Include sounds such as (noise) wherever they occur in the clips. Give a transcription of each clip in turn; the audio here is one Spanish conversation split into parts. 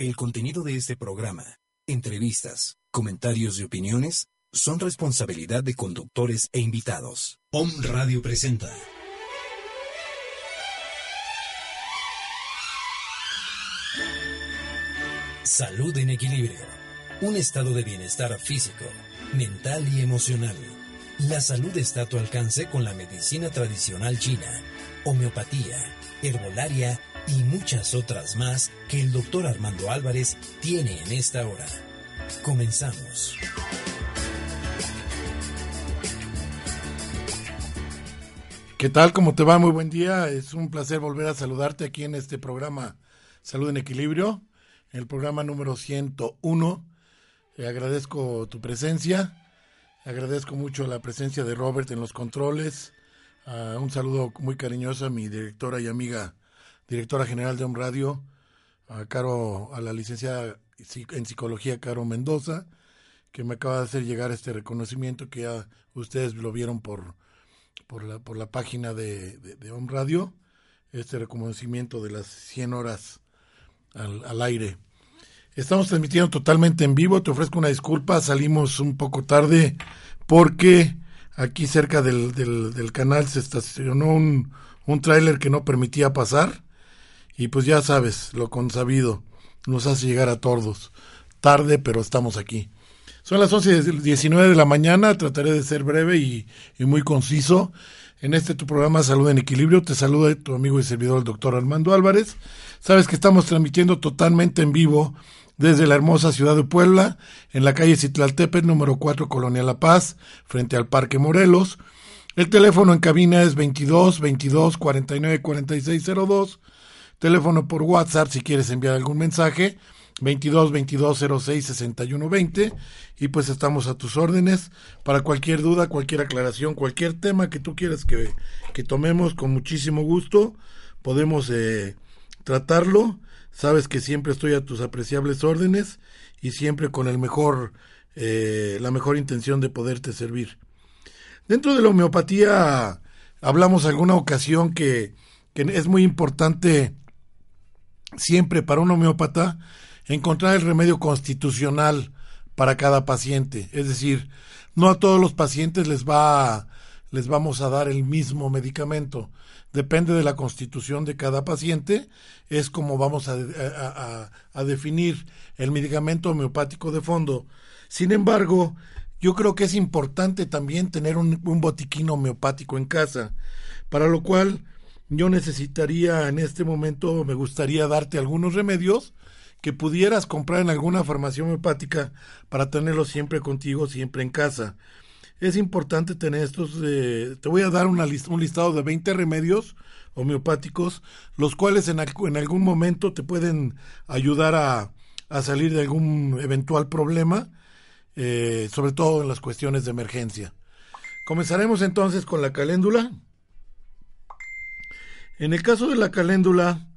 El contenido de este programa, entrevistas, comentarios y opiniones son responsabilidad de conductores e invitados. Om Radio presenta. Salud en equilibrio. Un estado de bienestar físico, mental y emocional. La salud está a tu alcance con la medicina tradicional china, homeopatía, herbolaria y muchas otras más que el doctor Armando Álvarez tiene en esta hora. Comenzamos. ¿Qué tal? ¿Cómo te va? Muy buen día. Es un placer volver a saludarte aquí en este programa Salud en Equilibrio, el programa número 101. Le agradezco tu presencia. Agradezco mucho la presencia de Robert en los controles. Uh, un saludo muy cariñoso a mi directora y amiga, directora general de Home Radio, a Caro, a la licenciada en psicología Caro Mendoza, que me acaba de hacer llegar este reconocimiento que ya ustedes lo vieron por, por, la, por la página de, de, Home Radio, este reconocimiento de las 100 horas al, al aire. Estamos transmitiendo totalmente en vivo, te ofrezco una disculpa, salimos un poco tarde porque aquí cerca del, del, del canal se estacionó un, un tráiler que no permitía pasar y pues ya sabes, lo consabido nos hace llegar a tordos. Tarde, pero estamos aquí. Son las 11.19 de la mañana, trataré de ser breve y, y, muy conciso. En este tu programa Salud en Equilibrio, te saluda tu amigo y servidor el doctor Armando Álvarez. Sabes que estamos transmitiendo totalmente en vivo desde la hermosa ciudad de Puebla, en la calle Citlaltepec, número 4, Colonia La Paz, frente al Parque Morelos. El teléfono en cabina es 22 22 49 46 02. Teléfono por WhatsApp si quieres enviar algún mensaje, 22 22 06 61 20. Y pues estamos a tus órdenes para cualquier duda, cualquier aclaración, cualquier tema que tú quieras que, que tomemos con muchísimo gusto. Podemos eh, tratarlo. Sabes que siempre estoy a tus apreciables órdenes y siempre con el mejor, eh, la mejor intención de poderte servir. Dentro de la homeopatía hablamos alguna ocasión que, que es muy importante siempre para un homeópata encontrar el remedio constitucional para cada paciente. Es decir, no a todos los pacientes les va a, les vamos a dar el mismo medicamento. Depende de la constitución de cada paciente, es como vamos a, a, definir el medicamento homeopático de fondo. Sin embargo, yo creo que es importante también tener un, un botiquín homeopático en casa, para lo cual yo necesitaría en este momento, me gustaría darte algunos remedios que pudieras comprar en alguna farmacia homeopática para tenerlos siempre contigo, siempre en casa. Es importante tener estos, eh, te voy a dar un listado de 20 remedios homeopáticos, los cuales en, algún momento te pueden ayudar a, a, salir de algún eventual problema, eh, sobre todo en las cuestiones de emergencia. Comenzaremos entonces con la caléndula. En el caso de la caléndula,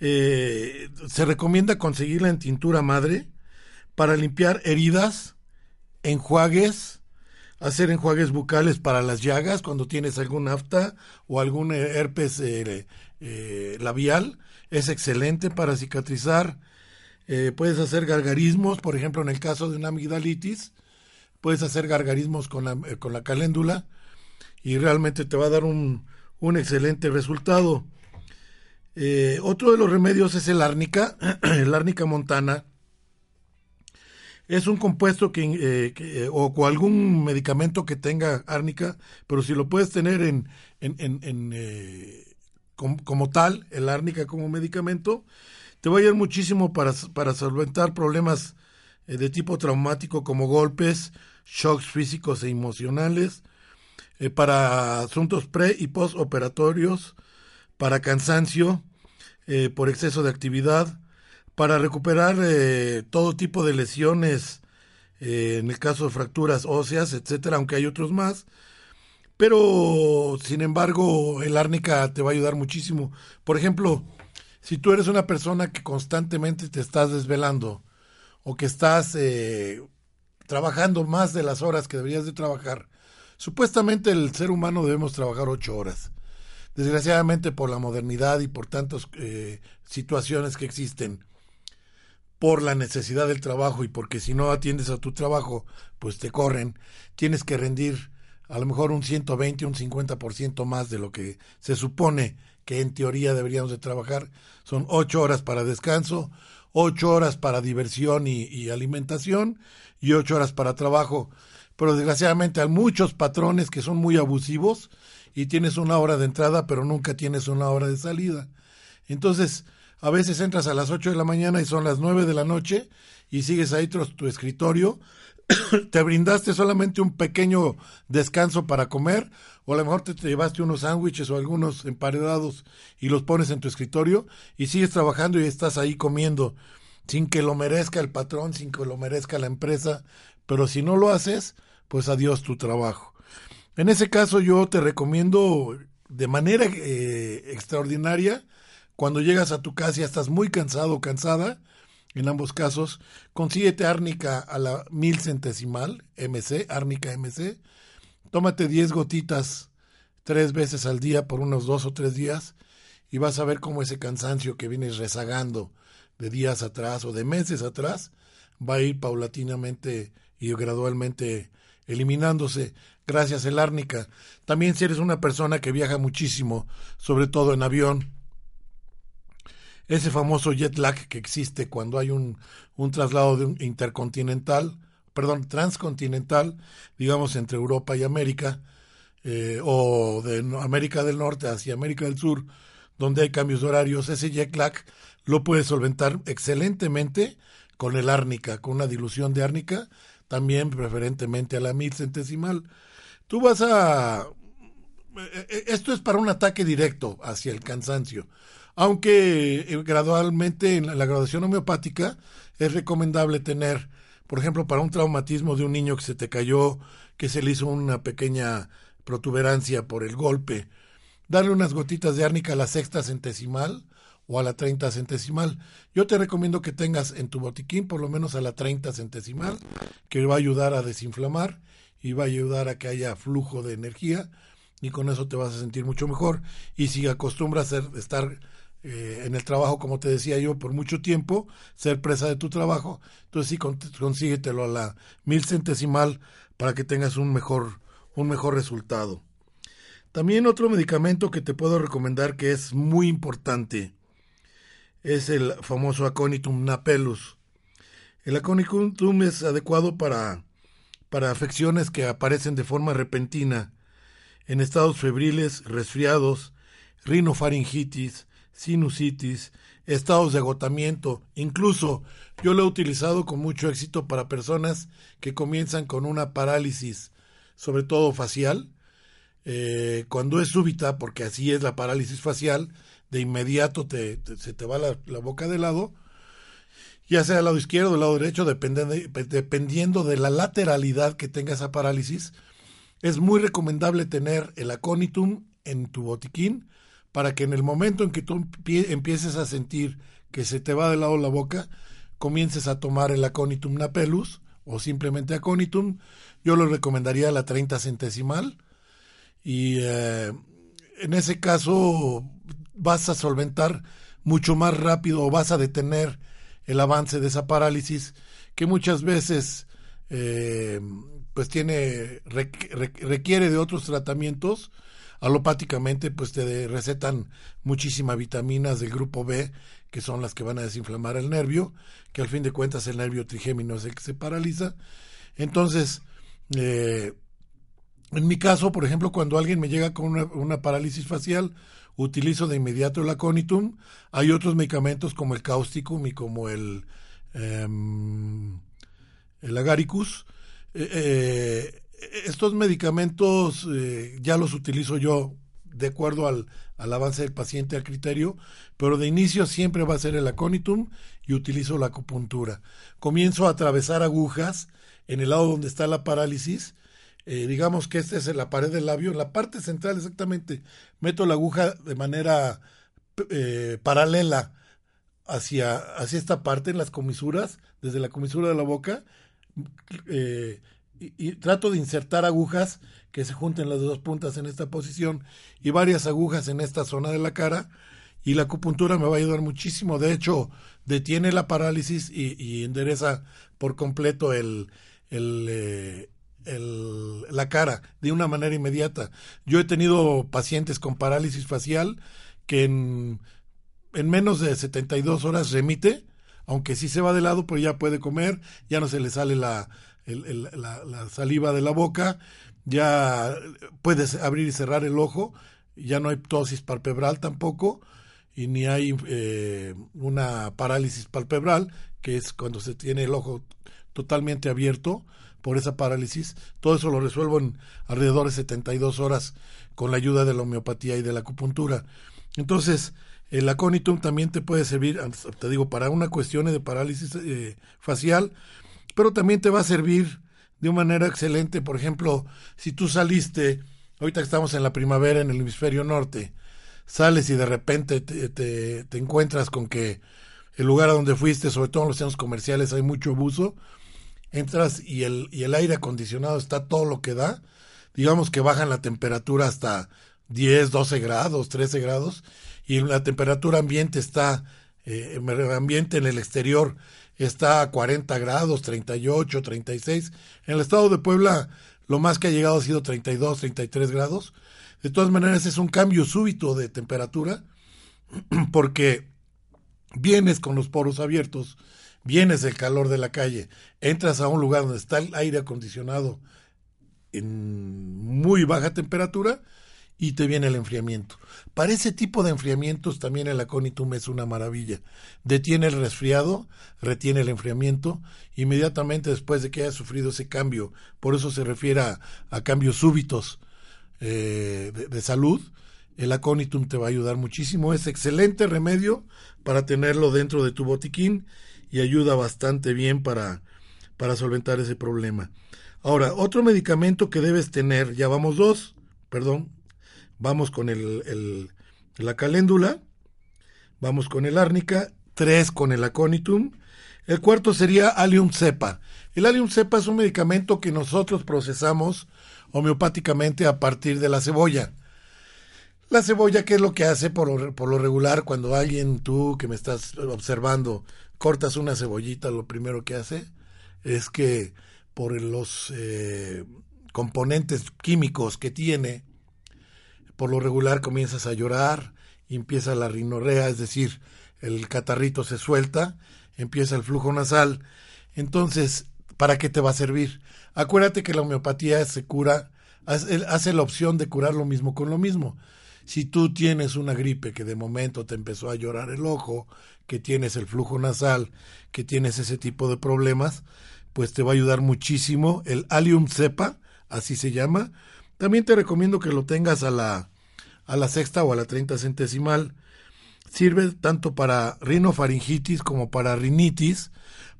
eh, se recomienda conseguirla en tintura madre para limpiar heridas, enjuagues, hacer enjuagues bucales para las llagas cuando tienes algún afta o algún herpes eh, eh, labial. Es excelente para cicatrizar. Puedes hacer gargarismos, por ejemplo, en el caso de una amigdalitis, puedes hacer gargarismos con la, con la caléndula y realmente te va a dar un, un excelente resultado. Eh, otro de los remedios es el árnica, (clears throat) el árnica montana. Es un compuesto que, eh, que, o, algún medicamento que tenga árnica, pero si lo puedes tener en, en, en, en eh, como, como, tal, el árnica como medicamento, te va a ayudar muchísimo para, para solventar problemas de tipo traumático como golpes, shocks físicos e emocionales, eh, para asuntos pre y postoperatorios, para cansancio eh, por exceso de actividad, para recuperar eh, todo tipo de lesiones, en el caso de fracturas óseas, etcétera, aunque hay otros más. Pero, sin embargo, el árnica te va a ayudar muchísimo. Por ejemplo, si tú eres una persona que constantemente te estás desvelando o que estás trabajando más de las horas que deberías de trabajar, Supuestamente el ser humano debemos trabajar ocho horas. Desgraciadamente por la modernidad y por tantas eh, situaciones que existen, por la necesidad del trabajo y porque si no atiendes a tu trabajo, pues te corren, tienes que rendir a lo mejor un 120, un 50% más de lo que se supone que en teoría deberíamos de trabajar. Son ocho horas para descanso, ocho horas para diversión y, y alimentación y ocho horas para trabajo. Pero desgraciadamente hay muchos patrones que son muy abusivos y tienes una hora de entrada, pero nunca tienes una hora de salida. Entonces, a veces entras a las 8 de la mañana y son las 9 de la noche y sigues ahí tras tu escritorio. (coughs) te brindaste solamente un pequeño descanso para comer o a lo mejor te, llevaste unos sándwiches o algunos emparedados y los pones en tu escritorio y sigues trabajando y estás ahí comiendo sin que lo merezca el patrón, sin que lo merezca la empresa, pero si no lo haces, pues adiós tu trabajo. En ese caso yo te recomiendo de manera eh, extraordinaria, cuando llegas a tu casa y estás muy cansado o cansada, en ambos casos, consíguete árnica a la mil centesimal, MC, árnica MC, tómate 10 gotitas tres veces al día por unos dos o tres días y vas a ver cómo ese cansancio que vienes rezagando de días atrás o de meses atrás va a ir paulatinamente y gradualmente eliminándose gracias al árnica. También si eres una persona que viaja muchísimo, sobre todo en avión, ese famoso jet lag que existe cuando hay un, un traslado de un intercontinental, perdón, transcontinental, digamos entre Europa y América, eh, o de América del Norte hacia América del Sur, donde hay cambios de horarios, ese jet lag lo puedes solventar excelentemente con el árnica, con una dilución de árnica, también preferentemente a la mil centesimal. Tú vas a... Eh, eh, esto es para un ataque directo hacia el cansancio, aunque eh, gradualmente en la graduación homeopática es recomendable tener, por ejemplo, para un traumatismo de un niño que se te cayó, que se le hizo una pequeña protuberancia por el golpe, darle unas gotitas de árnica a la sexta centesimal o a la 30 centesimal. Yo te recomiendo que tengas en tu botiquín por lo menos a la 30 centesimal, que va a ayudar a desinflamar y va a ayudar a que haya flujo de energía y con eso te vas a sentir mucho mejor. Y si acostumbras a estar eh, en el trabajo, como te decía yo, por mucho tiempo, ser presa de tu trabajo, entonces sí, consíguetelo a la mil centesimal para que tengas un mejor, un mejor resultado. También otro medicamento que te puedo recomendar que es muy importante es el famoso Aconitum napellus. El Aconitum es adecuado para, para afecciones que aparecen de forma repentina, en estados febriles, resfriados, rinofaringitis, sinusitis, estados de agotamiento. Incluso yo lo he utilizado con mucho éxito para personas que comienzan con una parálisis, sobre todo facial. Eh, cuando es súbita, porque así es la parálisis facial, de inmediato te, se te va la, boca de lado, ya sea del lado izquierdo o del lado derecho, dependiendo de la lateralidad que tenga esa parálisis. Es muy recomendable tener el aconitum en tu botiquín para que en el momento en que tú empieces a sentir que se te va de lado la boca, comiences a tomar el aconitum napellus o simplemente aconitum. Yo lo recomendaría la 30 centesimal y eh, en ese caso vas a solventar mucho más rápido o vas a detener el avance de esa parálisis que muchas veces eh, pues tiene requiere de otros tratamientos. Alopáticamente pues te recetan muchísimas vitaminas del grupo B que son las que van a desinflamar el nervio que al fin de cuentas el nervio trigémino es el que se paraliza. Entonces eh, en mi caso por ejemplo cuando alguien me llega con una parálisis facial utilizo de inmediato el aconitum. Hay otros medicamentos como el causticum y como el, em, el agaricus. Eh, eh, estos medicamentos eh, ya los utilizo yo de acuerdo al, al, avance del paciente, al criterio, pero de inicio siempre va a ser el aconitum y utilizo la acupuntura. Comienzo a atravesar agujas en el lado donde está la parálisis eh, digamos que esta es la pared del labio, en la parte central exactamente, meto la aguja de manera eh, paralela hacia, hacia esta parte, en las comisuras, desde la comisura de la boca, eh, y, trato de insertar agujas que se junten las dos puntas en esta posición y varias agujas en esta zona de la cara, y la acupuntura me va a ayudar muchísimo. De hecho, detiene la parálisis y, endereza por completo el, eh, el, la cara de una manera inmediata. Yo he tenido pacientes con parálisis facial que en, en menos de 72 horas remite, aunque sí se va de lado, pero ya puede comer, ya no se le sale la, saliva de la boca, ya puedes abrir y cerrar el ojo, ya no hay ptosis palpebral tampoco, y ni hay eh, una parálisis palpebral, que es cuando se tiene el ojo totalmente abierto por esa parálisis. Todo eso lo resuelvo en alrededor de 72 horas con la ayuda de la homeopatía y de la acupuntura. Entonces, el aconitum también te puede servir, te digo, para una cuestión de parálisis eh, facial, pero también te va a servir de una manera excelente. Por ejemplo, si tú saliste, ahorita estamos en la primavera en el hemisferio norte, sales y de repente te, te, encuentras con que el lugar a donde fuiste, sobre todo en los centros comerciales, hay mucho abuso, entras y el, y el aire acondicionado está todo lo que da, digamos que bajan la temperatura hasta 10, 12 grados, 13 grados, y la temperatura ambiente está, eh, ambiente en el exterior está a 40 grados, 38, 36. En el estado de Puebla lo más que ha llegado ha sido 32, 33 grados. De todas maneras es un cambio súbito de temperatura (clears throat) porque vienes con los poros abiertos, vienes del calor de la calle, entras a un lugar donde está el aire acondicionado en muy baja temperatura y te viene el enfriamiento. Para ese tipo de enfriamientos también el aconitum es una maravilla. Detiene el resfriado, retiene el enfriamiento inmediatamente después de que haya sufrido ese cambio. Por eso se refiere a, cambios súbitos eh, de, salud. El aconitum te va a ayudar muchísimo. Es excelente remedio para tenerlo dentro de tu botiquín y ayuda bastante bien para, para solventar ese problema. Ahora, otro medicamento que debes tener, ya vamos dos, perdón, Vamos con el, la caléndula, vamos con el árnica, tres con el aconitum, el cuarto sería Allium cepa. El Allium cepa es un medicamento que nosotros procesamos homeopáticamente a partir de la cebolla. La cebolla, ¿qué es lo que hace por por lo regular cuando alguien, tú que me estás observando, cortas una cebollita, lo primero que hace es que por los eh, componentes químicos que tiene, por lo regular comienzas a llorar, empieza la rinorrea, es decir, el catarrito se suelta, empieza el flujo nasal. Entonces, ¿para qué te va a servir? Acuérdate que la homeopatía se cura, hace la opción de curar lo mismo con lo mismo. Si tú tienes una gripe que de momento te empezó a llorar el ojo, que tienes el flujo nasal, que tienes ese tipo de problemas, pues te va a ayudar muchísimo el Allium cepa, así se llama, también te recomiendo que lo tengas a la, a la sexta o a la treinta centesimal. Sirve tanto para rinofaringitis como para rinitis,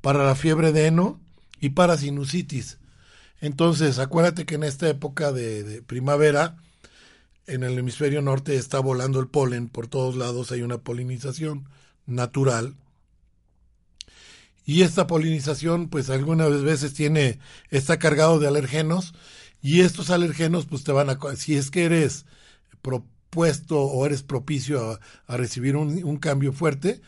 para la fiebre de heno y para sinusitis. Entonces, acuérdate que en esta época de, primavera, en el hemisferio norte está volando el polen, por todos lados hay una polinización natural. Y esta polinización, pues algunas veces tiene, está cargado de alergenos y estos alergenos, pues te van a, si es que eres propuesto o eres propicio a, recibir un, cambio fuerte,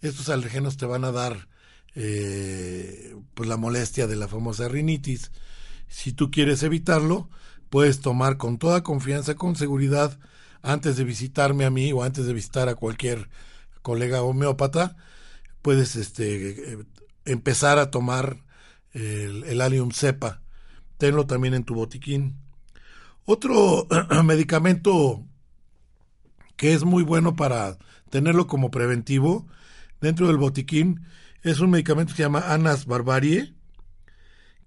estos alergenos te van a dar eh, pues la molestia de la famosa rinitis. Si tú quieres evitarlo, puedes tomar con toda confianza, con seguridad, antes de visitarme a mí o antes de visitar a cualquier colega homeópata, puedes este, empezar a tomar el, el Allium cepa tenlo también en tu botiquín. Otro (clears throat) medicamento que es muy bueno para tenerlo como preventivo dentro del botiquín es un medicamento que se llama Anas barbarie,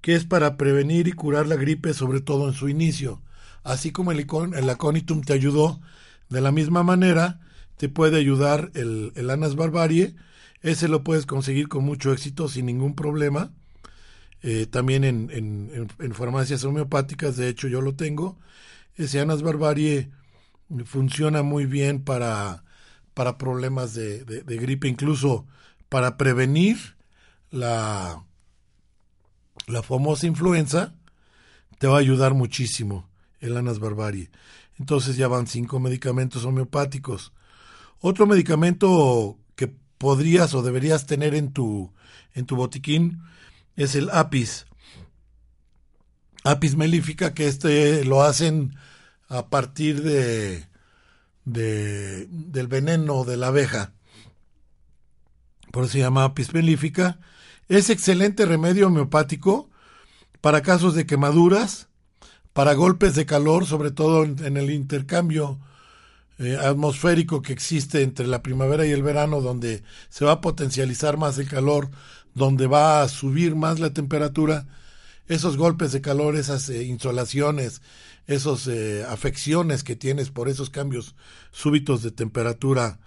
que es para prevenir y curar la gripe, sobre todo en su inicio. Así como el, el aconitum te ayudó, de la misma manera te puede ayudar el, el Anas barbarie. Ese lo puedes conseguir con mucho éxito, sin ningún problema eh, también en, en, farmacias homeopáticas, de hecho yo lo tengo. Ese Anas Barbarie funciona muy bien para, para problemas de, de, gripe, incluso para prevenir la, la famosa influenza, te va a ayudar muchísimo el Anas Barbarie. Entonces ya van cinco medicamentos homeopáticos. Otro medicamento que podrías o deberías tener en tu, en tu botiquín es el apis. Apis melífica, que este lo hacen a partir de, de del veneno de la abeja. Por eso se llama apis melífica. Es excelente remedio homeopático para casos de quemaduras, para golpes de calor, sobre todo en, el intercambio eh, atmosférico que existe entre la primavera y el verano, donde se va a potencializar más el calor, donde va a subir más la temperatura, esos golpes de calor, esas eh, insolaciones, esas eh, afecciones que tienes por esos cambios súbitos de temperatura,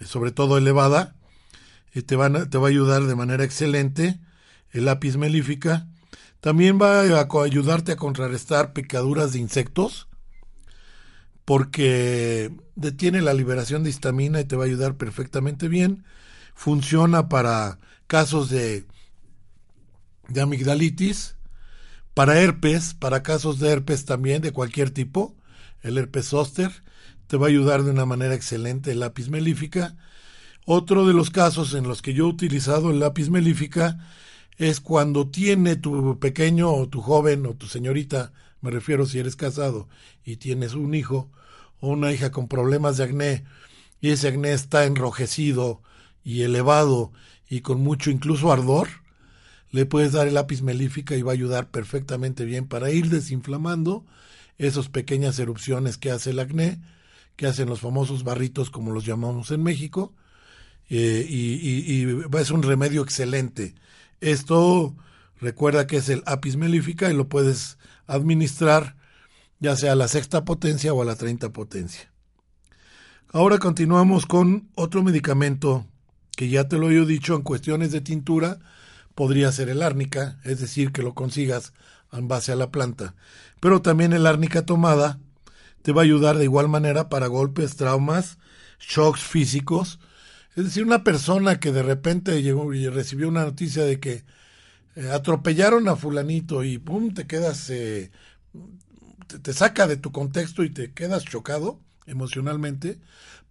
sobre todo elevada, te, van te va a ayudar de manera excelente el lápiz melífica también va a ayudarte a contrarrestar picaduras de insectos porque detiene la liberación de histamina y te va a ayudar perfectamente bien. Funciona para casos de, de amigdalitis, para herpes, para casos de herpes también de cualquier tipo. El herpes zóster te va a ayudar de una manera excelente el lápiz melífica. Otro de los casos en los que yo he utilizado el lápiz melífica es cuando tiene tu pequeño o tu joven o tu señorita, me refiero si eres casado y tienes un hijo o una hija con problemas de acné y ese acné está enrojecido y elevado y con mucho incluso ardor, le puedes dar el lápiz melífica y va a ayudar perfectamente bien para ir desinflamando esas pequeñas erupciones que hace el acné, que hacen los famosos barritos como los llamamos en México, eh, y, y es un remedio excelente esto recuerda que es el apis melífica y lo puedes administrar ya sea a la sexta potencia o a la treinta potencia. Ahora continuamos con otro medicamento que ya te lo he dicho en cuestiones de tintura, podría ser el árnica, es decir, que lo consigas en base a la planta. Pero también el árnica tomada te va a ayudar de igual manera para golpes, traumas, shocks físicos es decir, una persona que de repente llegó y recibió una noticia de que eh, atropellaron a fulanito y pum, te quedas, eh, te, saca de tu contexto y te quedas chocado emocionalmente,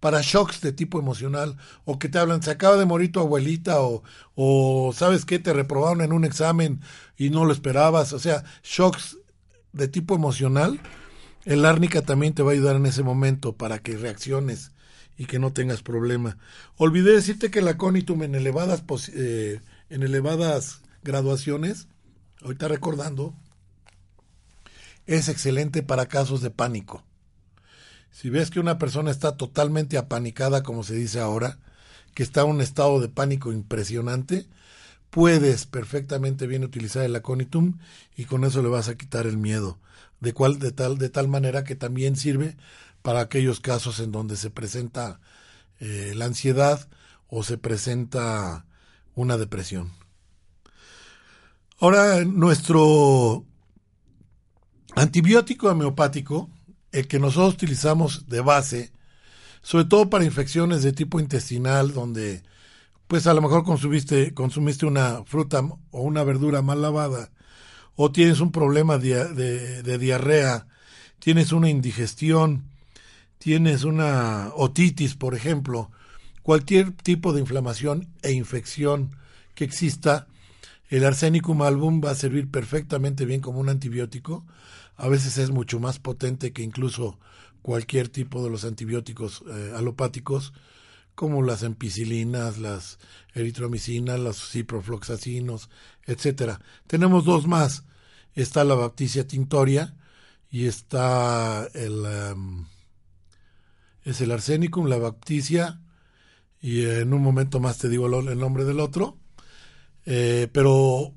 para shocks de tipo emocional, o que te hablan, se acaba de morir tu abuelita, o, o sabes qué, te reprobaron en un examen y no lo esperabas, o sea, shocks de tipo emocional, el árnica también te va a ayudar en ese momento para que reacciones y que no tengas problema. Olvidé decirte que la Conitum en elevadas, eh, en elevadas graduaciones, ahorita recordando, es excelente para casos de pánico. Si ves que una persona está totalmente apanicada, como se dice ahora, que está en un estado de pánico impresionante, puedes perfectamente bien utilizar el aconitum y con eso le vas a quitar el miedo. De, cual, de, tal, de tal manera que también sirve para aquellos casos en donde se presenta eh, la ansiedad o se presenta una depresión. Ahora, nuestro antibiótico homeopático, el que nosotros utilizamos de base, sobre todo para infecciones de tipo intestinal, donde pues a lo mejor consumiste, consumiste una fruta o una verdura mal lavada, o tienes un problema de diarrea, tienes una indigestión, tienes una otitis, por ejemplo, cualquier tipo de inflamación e infección que exista, el arsénicum album va a servir perfectamente bien como un antibiótico. A veces es mucho más potente que incluso cualquier tipo de los antibióticos eh, alopáticos, como las ampicilinas, las eritromicinas, los ciprofloxacinos, etcétera. Tenemos dos más. Está la baptisia tintoria y está el em, es el arsénicum, la baptisia, y en un momento más te digo el nombre del otro. Eh, pero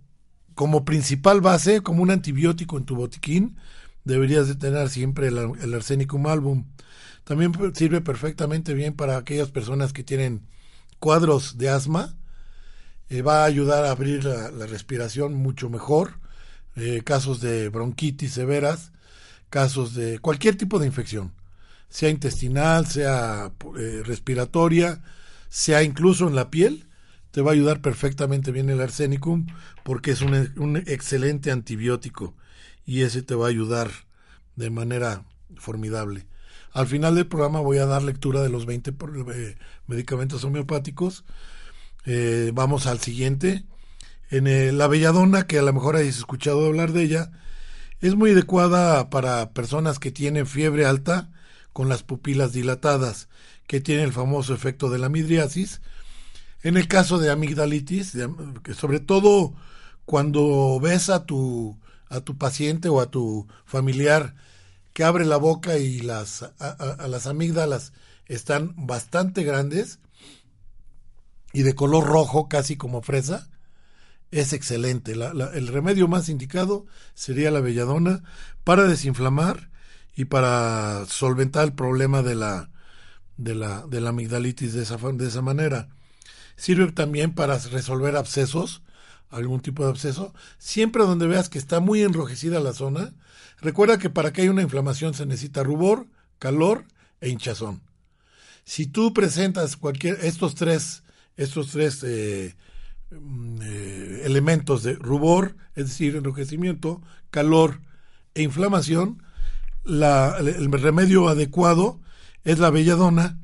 como principal base, como un antibiótico en tu botiquín, deberías de tener siempre el, el arsénicum album. También sirve perfectamente bien para aquellas personas que tienen cuadros de asma. Eh, va a ayudar a abrir la, respiración mucho mejor. Eh, casos de bronquitis severas, casos de cualquier tipo de infección sea intestinal, sea eh, respiratoria, sea incluso en la piel, te va a ayudar perfectamente bien el arsénicum porque es un, un excelente antibiótico y ese te va a ayudar de manera formidable. Al final del programa voy a dar lectura de los 20 eh, medicamentos homeopáticos. Eh, vamos al siguiente. En la belladona, que a lo mejor hayas escuchado hablar de ella, es muy adecuada para personas que tienen fiebre alta con las pupilas dilatadas, que tiene el famoso efecto de la midriasis. En el caso de amigdalitis, sobre todo cuando ves a tu, a tu paciente o a tu familiar que abre la boca y las, a, las amígdalas están bastante grandes y de color rojo, casi como fresa, es excelente. el remedio más indicado sería la belladona para desinflamar y para solventar el problema de la, de la, de la amigdalitis de esa, de esa manera. Sirve también para resolver abscesos, algún tipo de absceso. Siempre donde veas que está muy enrojecida la zona, recuerda que para que haya una inflamación se necesita rubor, calor e hinchazón. Si tú presentas cualquier estos tres, estos tres eh, Mm, eh, elementos de rubor, es decir, enrojecimiento, calor e inflamación, la, el remedio adecuado es la belladona,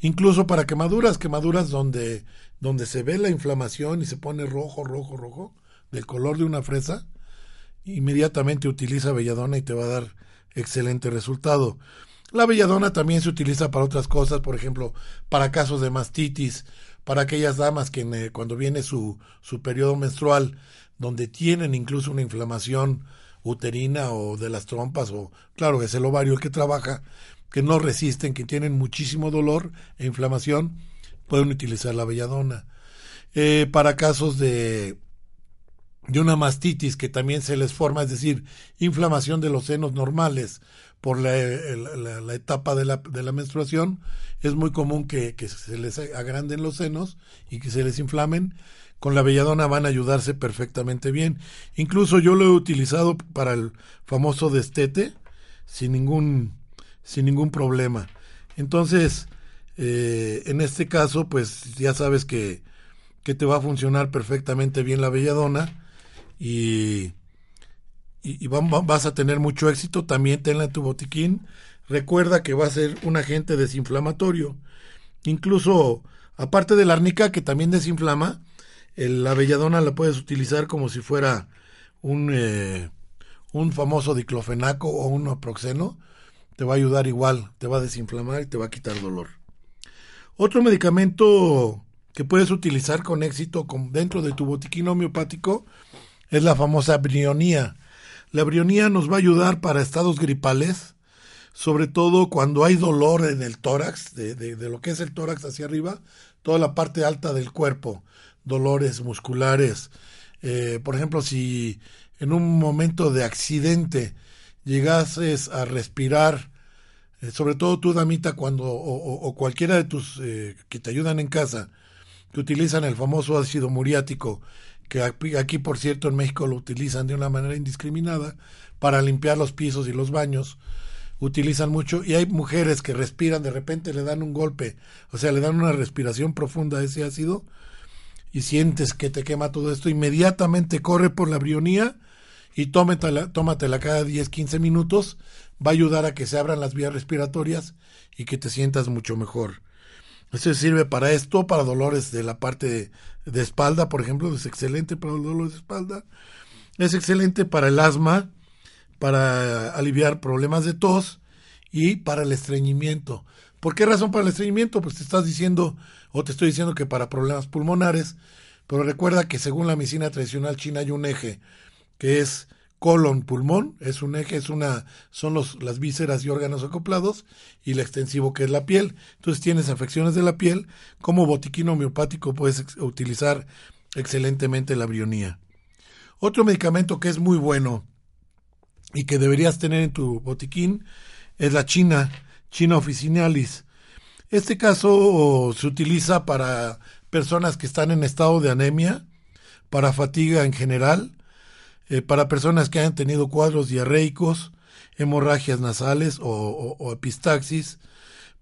incluso para quemaduras, quemaduras donde, donde se ve la inflamación y se pone rojo, rojo, rojo, del color de una fresa, inmediatamente utiliza belladona y te va a dar excelente resultado. La belladona también se utiliza para otras cosas, por ejemplo, para casos de mastitis, para aquellas damas que cuando viene su, su periodo menstrual, donde tienen incluso una inflamación uterina o de las trompas, o claro, es el ovario el que trabaja, que no resisten, que tienen muchísimo dolor e inflamación, pueden utilizar la belladona. Eh, para casos de, de una mastitis que también se les forma, es decir, inflamación de los senos normales por la, la, etapa de la, de la, menstruación, es muy común que, que, se les agranden los senos y que se les inflamen. Con la belladona van a ayudarse perfectamente bien. Incluso yo lo he utilizado para el famoso destete sin ningún, sin ningún problema. Entonces, eh, en este caso, pues ya sabes que, que te va a funcionar perfectamente bien la belladona y y, vas a tener mucho éxito. También tenla en tu botiquín. Recuerda que va a ser un agente desinflamatorio. Incluso, aparte de la arnica que también desinflama, la belladona la puedes utilizar como si fuera un, eh, un famoso diclofenaco o un aproxeno. Te va a ayudar igual, te va a desinflamar y te va a quitar dolor. Otro medicamento que puedes utilizar con éxito dentro de tu botiquín homeopático es la famosa brionía. La brionía nos va a ayudar para estados gripales, sobre todo cuando hay dolor en el tórax, de, de, lo que es el tórax hacia arriba, toda la parte alta del cuerpo, dolores musculares. Eh, por ejemplo, si en un momento de accidente llegases a respirar, eh, sobre todo tú, damita, cuando, o, cualquiera de tus eh, que te ayudan en casa, que utilizan el famoso ácido muriático que aquí por cierto en México lo utilizan de una manera indiscriminada para limpiar los pisos y los baños utilizan mucho y hay mujeres que respiran de repente le dan un golpe o sea le dan una respiración profunda a ese ácido y sientes que te quema todo esto inmediatamente corre por la brionía y tómatela, tómatela cada 10 15 minutos va a ayudar a que se abran las vías respiratorias y que te sientas mucho mejor eso sirve para esto, para dolores de la parte de, espalda, por ejemplo, es excelente para los dolores de espalda. Es excelente para el asma, para aliviar problemas de tos y para el estreñimiento. ¿Por qué razón para el estreñimiento? Pues te estás diciendo, o te estoy diciendo que para problemas pulmonares, pero recuerda que según la medicina tradicional china hay un eje que es colon pulmón es un eje es una son los las vísceras y órganos acoplados y el extensivo que es la piel. Entonces tienes afecciones de la piel como botiquín homeopático puedes utilizar excelentemente la brionía. Otro medicamento que es muy bueno y que deberías tener en tu botiquín es la china china officinalis este caso se utiliza para personas que están en estado de anemia para fatiga en general eh, para personas que hayan tenido cuadros diarreicos, hemorragias nasales o, epistaxis,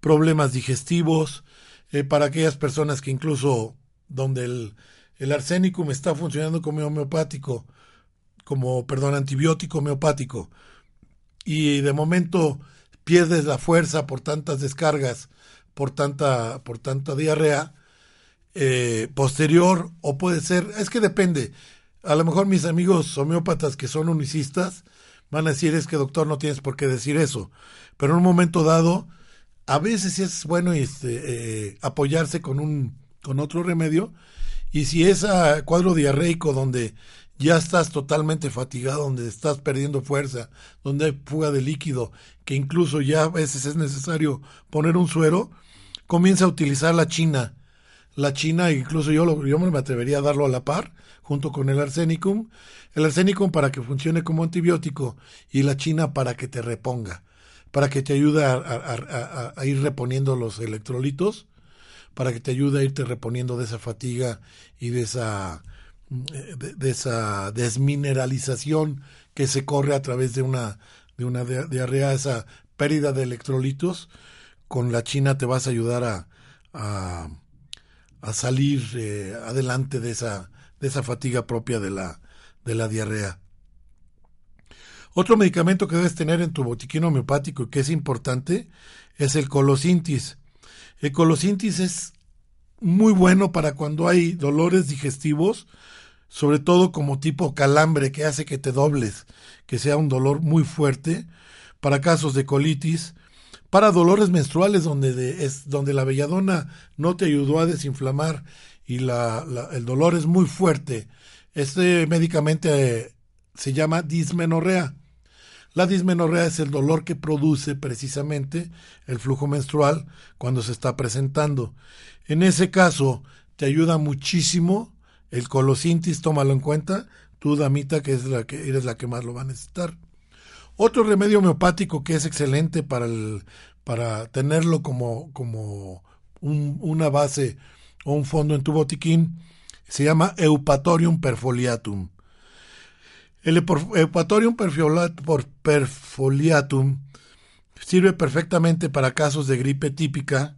problemas digestivos, eh, para aquellas personas que incluso donde el, el arsénico está funcionando como homeopático, como, perdón, antibiótico homeopático, y de momento pierdes la fuerza por tantas descargas, por tanta, por tanta diarrea, eh, posterior, o puede ser, es que depende. A lo mejor mis amigos homeópatas que son unicistas van a decir es que doctor no tienes por qué decir eso, pero en un momento dado, a veces es bueno este, eh, apoyarse con un con otro remedio y si es a cuadro diarreico donde ya estás totalmente fatigado, donde estás perdiendo fuerza, donde hay fuga de líquido, que incluso ya a veces es necesario poner un suero, comienza a utilizar la china. La china, incluso yo, lo, yo me atrevería a darlo a la par, junto con el arsenicum. El arsenicum para que funcione como antibiótico y la china para que te reponga, para que te ayude a, a ir reponiendo los electrolitos, para que te ayude a irte reponiendo de esa fatiga y de esa de, esa desmineralización que se corre a través de una, de una diarrea, esa pérdida de electrolitos, con la China te vas a ayudar a, a, salir eh, adelante de esa, de esa fatiga propia de la, de la diarrea. Otro medicamento que debes tener en tu botiquín homeopático y que es importante es el colosintis. El colosintis es muy bueno para cuando hay dolores digestivos sobre todo como tipo calambre que hace que te dobles, que sea un dolor muy fuerte, para casos de colitis, para dolores menstruales donde, es, donde la belladona no te ayudó a desinflamar y la, el dolor es muy fuerte. Este medicamento eh, se llama dismenorrea. La dismenorrea es el dolor que produce precisamente el flujo menstrual cuando se está presentando. En ese caso, te ayuda muchísimo el colosintis, tómalo en cuenta, tú damita que es la que eres la que más lo va a necesitar. Otro remedio homeopático que es excelente para para tenerlo como, como una base o un fondo en tu botiquín se llama Eupatorium perfoliatum. El Eupatorium perfoliatum sirve perfectamente para casos de gripe típica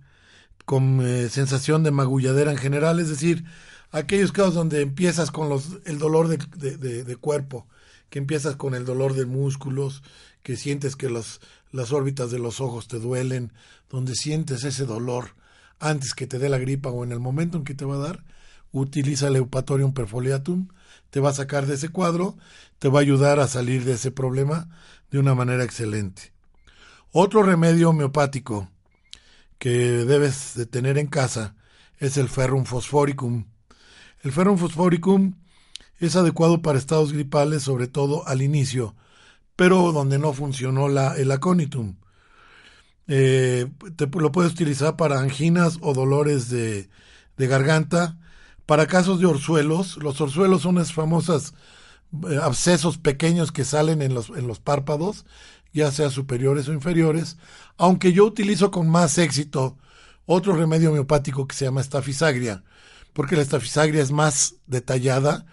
con eh, sensación de magulladera en general, es decir, aquellos casos donde empiezas con los, el dolor de, cuerpo, que empiezas con el dolor de músculos, que sientes que las órbitas de los ojos te duelen, donde sientes ese dolor antes que te dé la gripa o en el momento en que te va a dar, utiliza el Eupatorium perfoliatum, te va a sacar de ese cuadro, te va a ayudar a salir de ese problema de una manera excelente. Otro remedio homeopático que debes de tener en casa es el ferrum fosforicum. El ferrum fosforicum es adecuado para estados gripales, sobre todo al inicio, pero donde no funcionó la, el aconitum. Eh, te, lo puedes utilizar para anginas o dolores de, de, garganta. Para casos de orzuelos, los orzuelos son unas famosas eh, abscesos pequeños que salen en los, en los párpados, ya sea superiores o inferiores, aunque yo utilizo con más éxito otro remedio homeopático que se llama estafisagria porque la estafisagria es más detallada,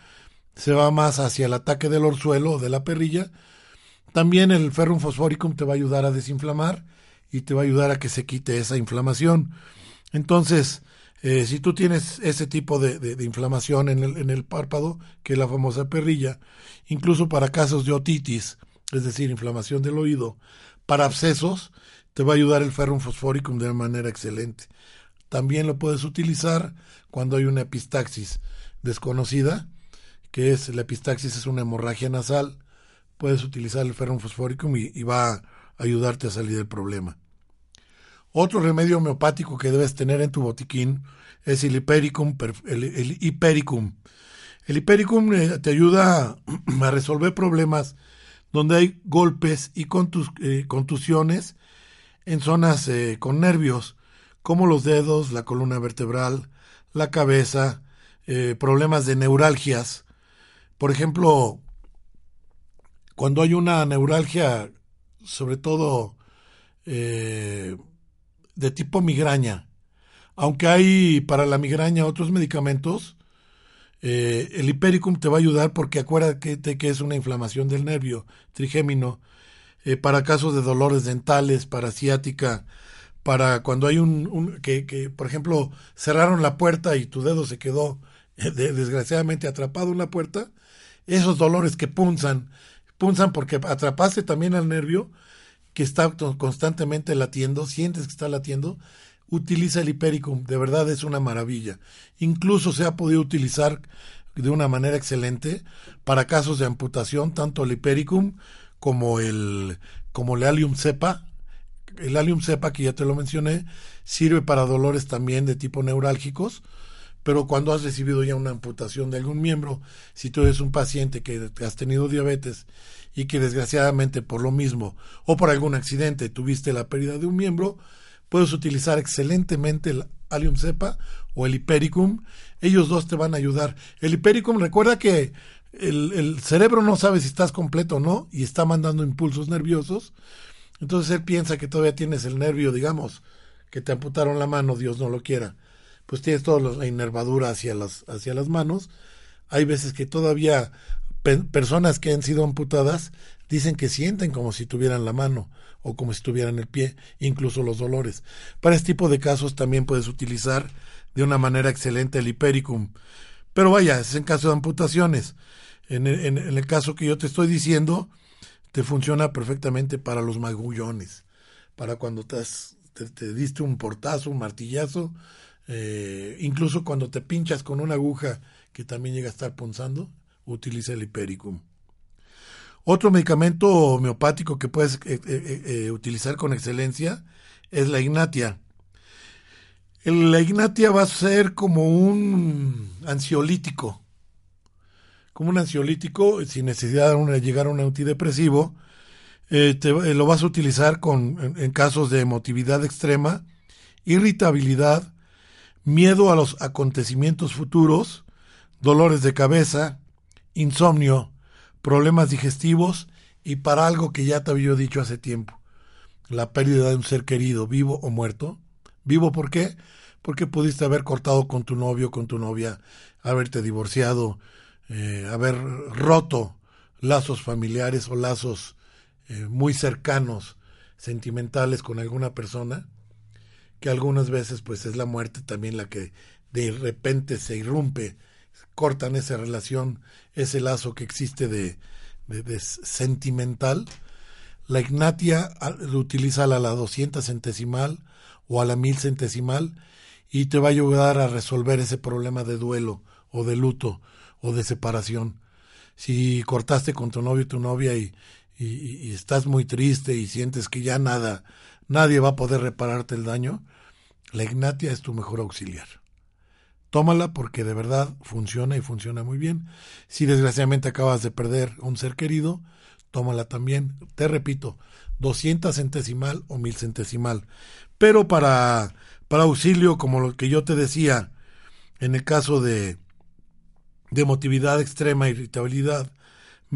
se va más hacia el ataque del orzuelo o de la perrilla. También el ferrum fosforicum te va a ayudar a desinflamar y te va a ayudar a que se quite esa inflamación. Entonces, eh, si tú tienes ese tipo de, inflamación en el, párpado, que es la famosa perrilla, incluso para casos de otitis, es decir, inflamación del oído, para abscesos, te va a ayudar el ferrum fosforicum de manera excelente. También lo puedes utilizar cuando hay una epistaxis desconocida, que es la epistaxis es una hemorragia nasal, puedes utilizar el ferrum fosforicum y, va a ayudarte a salir del problema. Otro remedio homeopático que debes tener en tu botiquín es el hipericum. El, hipericum. El hipericum eh, te ayuda (clears throat) a resolver problemas donde hay golpes y eh, contusiones en zonas eh, con nervios, como los dedos, la columna vertebral, la cabeza, problemas de neuralgias. Por ejemplo, cuando hay una neuralgia, sobre todo eh, de tipo migraña, aunque hay para la migraña otros medicamentos, eh, el hipericum te va a ayudar porque acuérdate que es una inflamación del nervio trigémino para casos de dolores dentales, para ciática, para cuando hay un, que, que, por ejemplo, cerraron la puerta y tu dedo se quedó (laughs) eh, desgraciadamente atrapado en la puerta, esos dolores que punzan, punzan porque atrapaste también al nervio que está constantemente latiendo, sientes que está latiendo, utiliza el hipericum, de verdad es una maravilla. Incluso se ha podido utilizar de una manera excelente para casos de amputación, tanto el hipericum como el, como el alium cepa. El alium cepa, que ya te lo mencioné, sirve para dolores también de tipo neurálgicos, pero cuando has recibido ya una amputación de algún miembro, si tú eres un paciente que has tenido diabetes y que desgraciadamente por lo mismo o por algún accidente tuviste la pérdida de un miembro, puedes utilizar excelentemente el Allium cepa o el Hipericum. Ellos dos te van a ayudar. El Hipericum, recuerda que el, el, cerebro no sabe si estás completo o no y está mandando impulsos nerviosos. Entonces él piensa que todavía tienes el nervio, digamos, que te amputaron la mano, Dios no lo quiera. Pues tienes toda la inervadura hacia las, hacia las manos. Hay veces que todavía personas que han sido amputadas dicen que sienten como si tuvieran la mano o como si tuvieran el pie, incluso los dolores. Para este tipo de casos también puedes utilizar de una manera excelente el hipericum. Pero vaya, es en caso de amputaciones. En el, caso que yo te estoy diciendo, te funciona perfectamente para los magullones, para cuando te, te, diste un portazo, un martillazo, eh, incluso cuando te pinchas con una aguja que también llega a estar punzando, utiliza el hipericum. Otro medicamento homeopático que puedes eh, eh, utilizar con excelencia es la ignatia. La ignatia va a ser como un ansiolítico, como un ansiolítico sin necesidad de llegar a un antidepresivo. lo vas a utilizar con, en casos de emotividad extrema, irritabilidad, miedo a los acontecimientos futuros, dolores de cabeza, insomnio, problemas digestivos y para algo que ya te había dicho hace tiempo, la pérdida de un ser querido, vivo o muerto. ¿Vivo por qué? Porque pudiste haber cortado con tu novio, con tu novia, haberte divorciado, eh, haber roto lazos familiares o lazos eh, muy cercanos, sentimentales con alguna persona, que algunas veces pues es la muerte también la que de repente se irrumpe cortan esa relación, ese lazo que existe de, sentimental. La ignatia utiliza a la 200 centesimal o a la 1000 centesimal y te va a ayudar a resolver ese problema de duelo o de luto o de separación. Si cortaste con tu novio y tu novia y, y, estás muy triste y sientes que ya nada, nadie va a poder repararte el daño, la ignatia es tu mejor auxiliar tómala porque de verdad funciona y funciona muy bien. Si desgraciadamente acabas de perder un ser querido, tómala también. Te repito, 200 centesimal o mil centesimal. Pero para, para auxilio, como lo que yo te decía, en el caso de, de emotividad extrema, irritabilidad,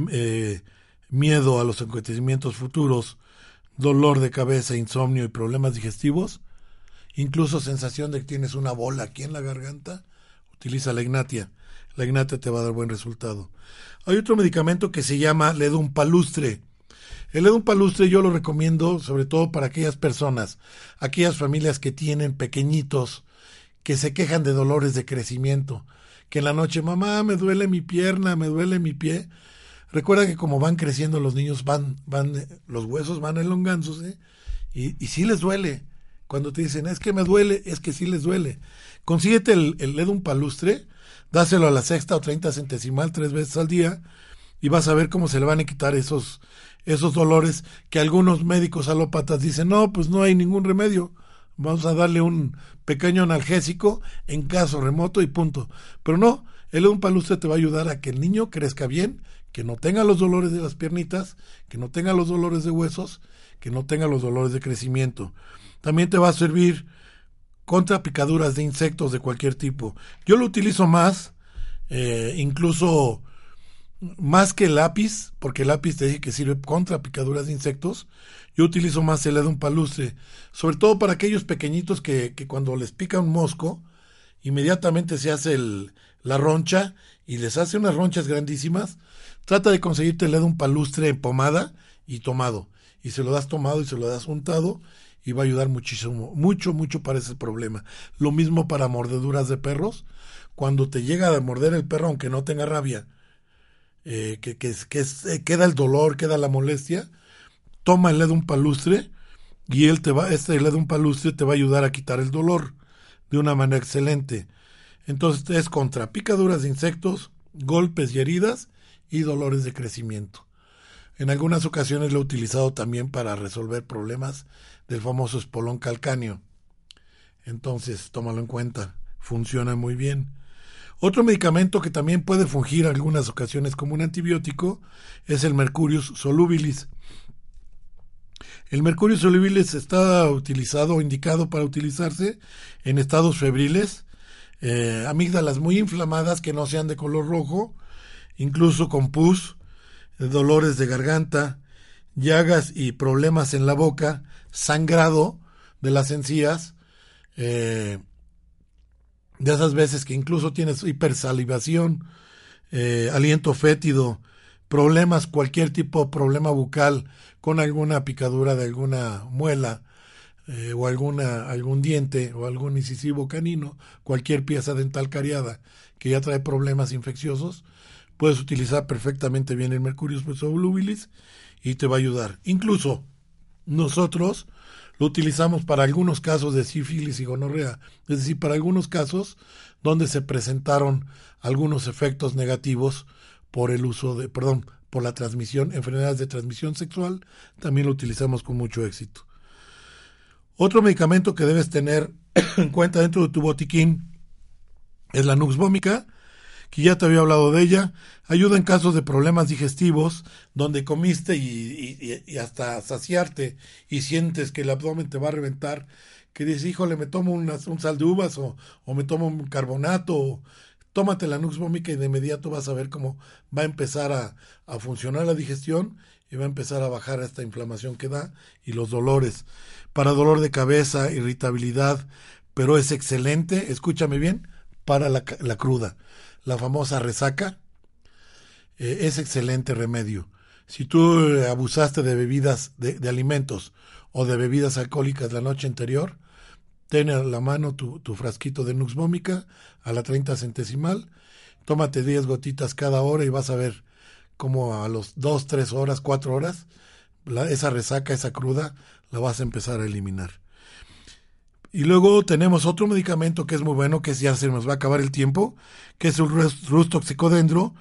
eh, miedo a los acontecimientos futuros, dolor de cabeza, insomnio y problemas digestivos, incluso sensación de que tienes una bola aquí en la garganta, utiliza la ignatia. La ignatia te va a dar buen resultado. Hay otro medicamento que se llama ledum palustre. El ledum palustre yo lo recomiendo sobre todo para aquellas personas, aquellas familias que tienen pequeñitos, que se quejan de dolores de crecimiento, que en la noche, mamá, me duele mi pierna, me duele mi pie. Recuerda que como van creciendo los niños, van, van, los huesos van elongándose y, y sí les duele. Cuando te dicen, es que me duele, es que sí les duele. Consíguete el, el Ledum palustre, dáselo a la sexta o treinta centesimal tres veces al día y vas a ver cómo se le van a quitar esos, esos dolores que algunos médicos alópatas dicen, no, pues no hay ningún remedio. Vamos a darle un pequeño analgésico en caso remoto y punto. Pero no, el Ledum palustre te va a ayudar a que el niño crezca bien, que no tenga los dolores de las piernitas, que no tenga los dolores de huesos, que no tenga los dolores de crecimiento. También te va a servir contra picaduras de insectos de cualquier tipo. Yo lo utilizo más, eh, incluso más que el lápiz, porque el lápiz te dije que sirve contra picaduras de insectos. Yo utilizo más el un palustre, sobre todo para aquellos pequeñitos que, que cuando les pica un mosco, inmediatamente se hace el, la roncha y les hace unas ronchas grandísimas. Trata de conseguirte el un palustre en pomada y tomado. Y se lo das tomado y se lo das untado y va a ayudar muchísimo, mucho, mucho para ese problema. Lo mismo para mordeduras de perros. Cuando te llega a morder el perro, aunque no tenga rabia, eh, que, que, que eh, queda el dolor, queda la molestia, toma el un palustre y él te va, este un palustre te va a ayudar a quitar el dolor de una manera excelente. Entonces es contra picaduras de insectos, golpes y heridas y dolores de crecimiento. En algunas ocasiones lo he utilizado también para resolver problemas del famoso espolón calcáneo. Entonces, tómalo en cuenta, funciona muy bien. Otro medicamento que también puede fungir en algunas ocasiones como un antibiótico es el Mercurius solubilis. El mercurio solubilis está utilizado o indicado para utilizarse en estados febriles, eh, amígdalas muy inflamadas que no sean de color rojo, incluso con pus, dolores de garganta, llagas y problemas en la boca, sangrado de las encías, eh, de esas veces que incluso tienes hipersalivación, eh, aliento fétido, problemas, cualquier tipo de problema bucal con alguna picadura de alguna muela eh, o alguna, algún diente o algún incisivo canino, cualquier pieza dental cariada que ya trae problemas infecciosos, puedes utilizar perfectamente bien el Mercurio solubilis y te va a ayudar. Incluso nosotros lo utilizamos para algunos casos de sífilis y gonorrea, es decir, para algunos casos donde se presentaron algunos efectos negativos por el uso de, perdón, por la transmisión, enfermedades de transmisión sexual, también lo utilizamos con mucho éxito. Otro medicamento que debes tener (clears throat) en cuenta dentro de tu botiquín es la Nux Vómica, que ya te había hablado de ella, ayuda en casos de problemas digestivos, donde comiste y, hasta saciarte y sientes que el abdomen te va a reventar, que dices, híjole, me tomo un sal de uvas o, o me tomo un carbonato, tómate la Nux Vómica y de inmediato vas a ver cómo va a empezar a, a funcionar la digestión y va a empezar a bajar esta inflamación que da y los dolores. Para dolor de cabeza, irritabilidad, pero es excelente, escúchame bien, para la, la cruda la famosa resaca, eh, es excelente remedio. Si tú eh, abusaste de bebidas, de, alimentos o de bebidas alcohólicas la noche anterior, ten a la mano tu, frasquito de Nux Vómica a la 30 centesimal, tómate 10 gotitas cada hora y vas a ver cómo a los 2, 3 horas, 4 horas, esa resaca, esa cruda, la vas a empezar a eliminar. Y luego tenemos otro medicamento que es muy bueno, que ya se nos va a acabar el tiempo, que es el rustoxicodendro.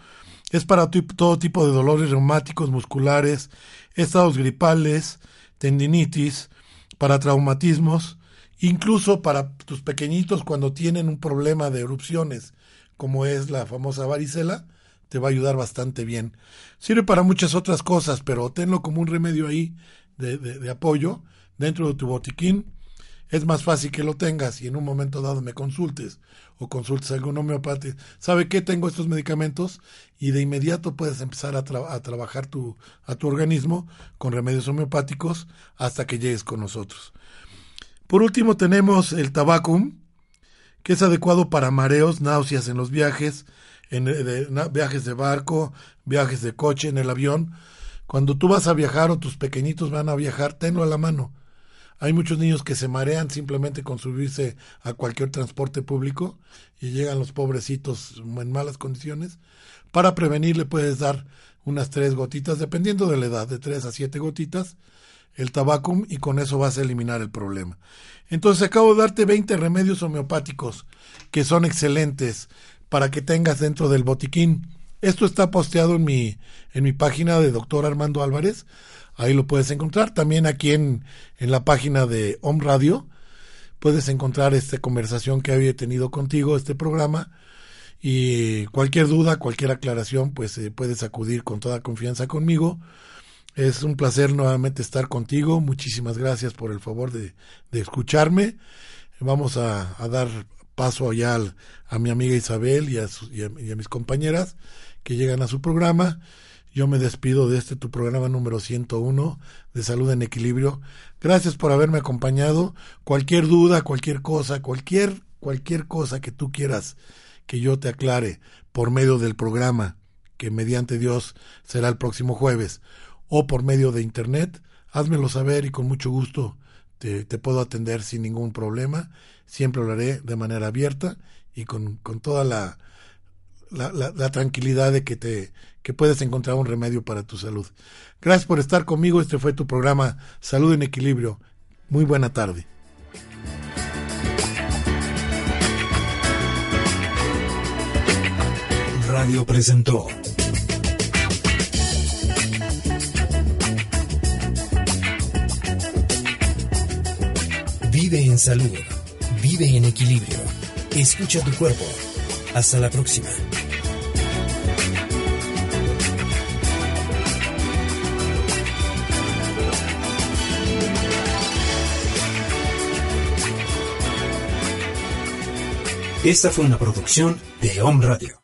Es para todo tipo de dolores reumáticos, musculares, estados gripales, tendinitis, para traumatismos, incluso para tus pequeñitos cuando tienen un problema de erupciones, como es la famosa varicela, te va a ayudar bastante bien. Sirve para muchas otras cosas, pero tenlo como un remedio ahí de, de apoyo dentro de tu botiquín es más fácil que lo tengas y en un momento dado me consultes o consultes a algún homeopata. ¿Sabe qué? Tengo estos medicamentos y de inmediato puedes empezar a, trabajar tu, a tu organismo con remedios homeopáticos hasta que llegues con nosotros. Por último tenemos el tabacum, que es adecuado para mareos, náuseas en los viajes, en viajes de barco, viajes de coche, en el avión. Cuando tú vas a viajar o tus pequeñitos van a viajar, tenlo a la mano hay muchos niños que se marean simplemente con subirse a cualquier transporte público y llegan los pobrecitos en malas condiciones. Para prevenir le puedes dar unas tres gotitas, dependiendo de la edad, de tres a siete gotitas, el tabacum y con eso vas a eliminar el problema. Entonces acabo de darte 20 remedios homeopáticos que son excelentes para que tengas dentro del botiquín. Esto está posteado en mi, en mi página de doctor Armando Álvarez Ahí lo puedes encontrar. También aquí en, en la página de Home Radio puedes encontrar esta conversación que había tenido contigo, este programa. Y cualquier duda, cualquier aclaración, pues eh, puedes acudir con toda confianza conmigo. Es un placer nuevamente estar contigo. Muchísimas gracias por el favor de, de escucharme. Vamos a, dar paso ya a mi amiga Isabel y a, y a mis compañeras que llegan a su programa. Yo me despido de este tu programa número 101 de Salud en Equilibrio. Gracias por haberme acompañado. Cualquier duda, cualquier cosa, cualquier cualquier cosa que tú quieras que yo te aclare por medio del programa que mediante Dios será el próximo jueves o por medio de internet, házmelo saber y con mucho gusto te, puedo atender sin ningún problema. Siempre lo haré de manera abierta y con, con toda la tranquilidad de que te que puedes encontrar un remedio para tu salud. Gracias por estar conmigo. Este fue tu programa Salud en Equilibrio. Muy buena tarde. Radio presentó Vive en salud. Vive en equilibrio. Escucha tu cuerpo. Hasta la próxima. Esta fue una producción de Home Radio.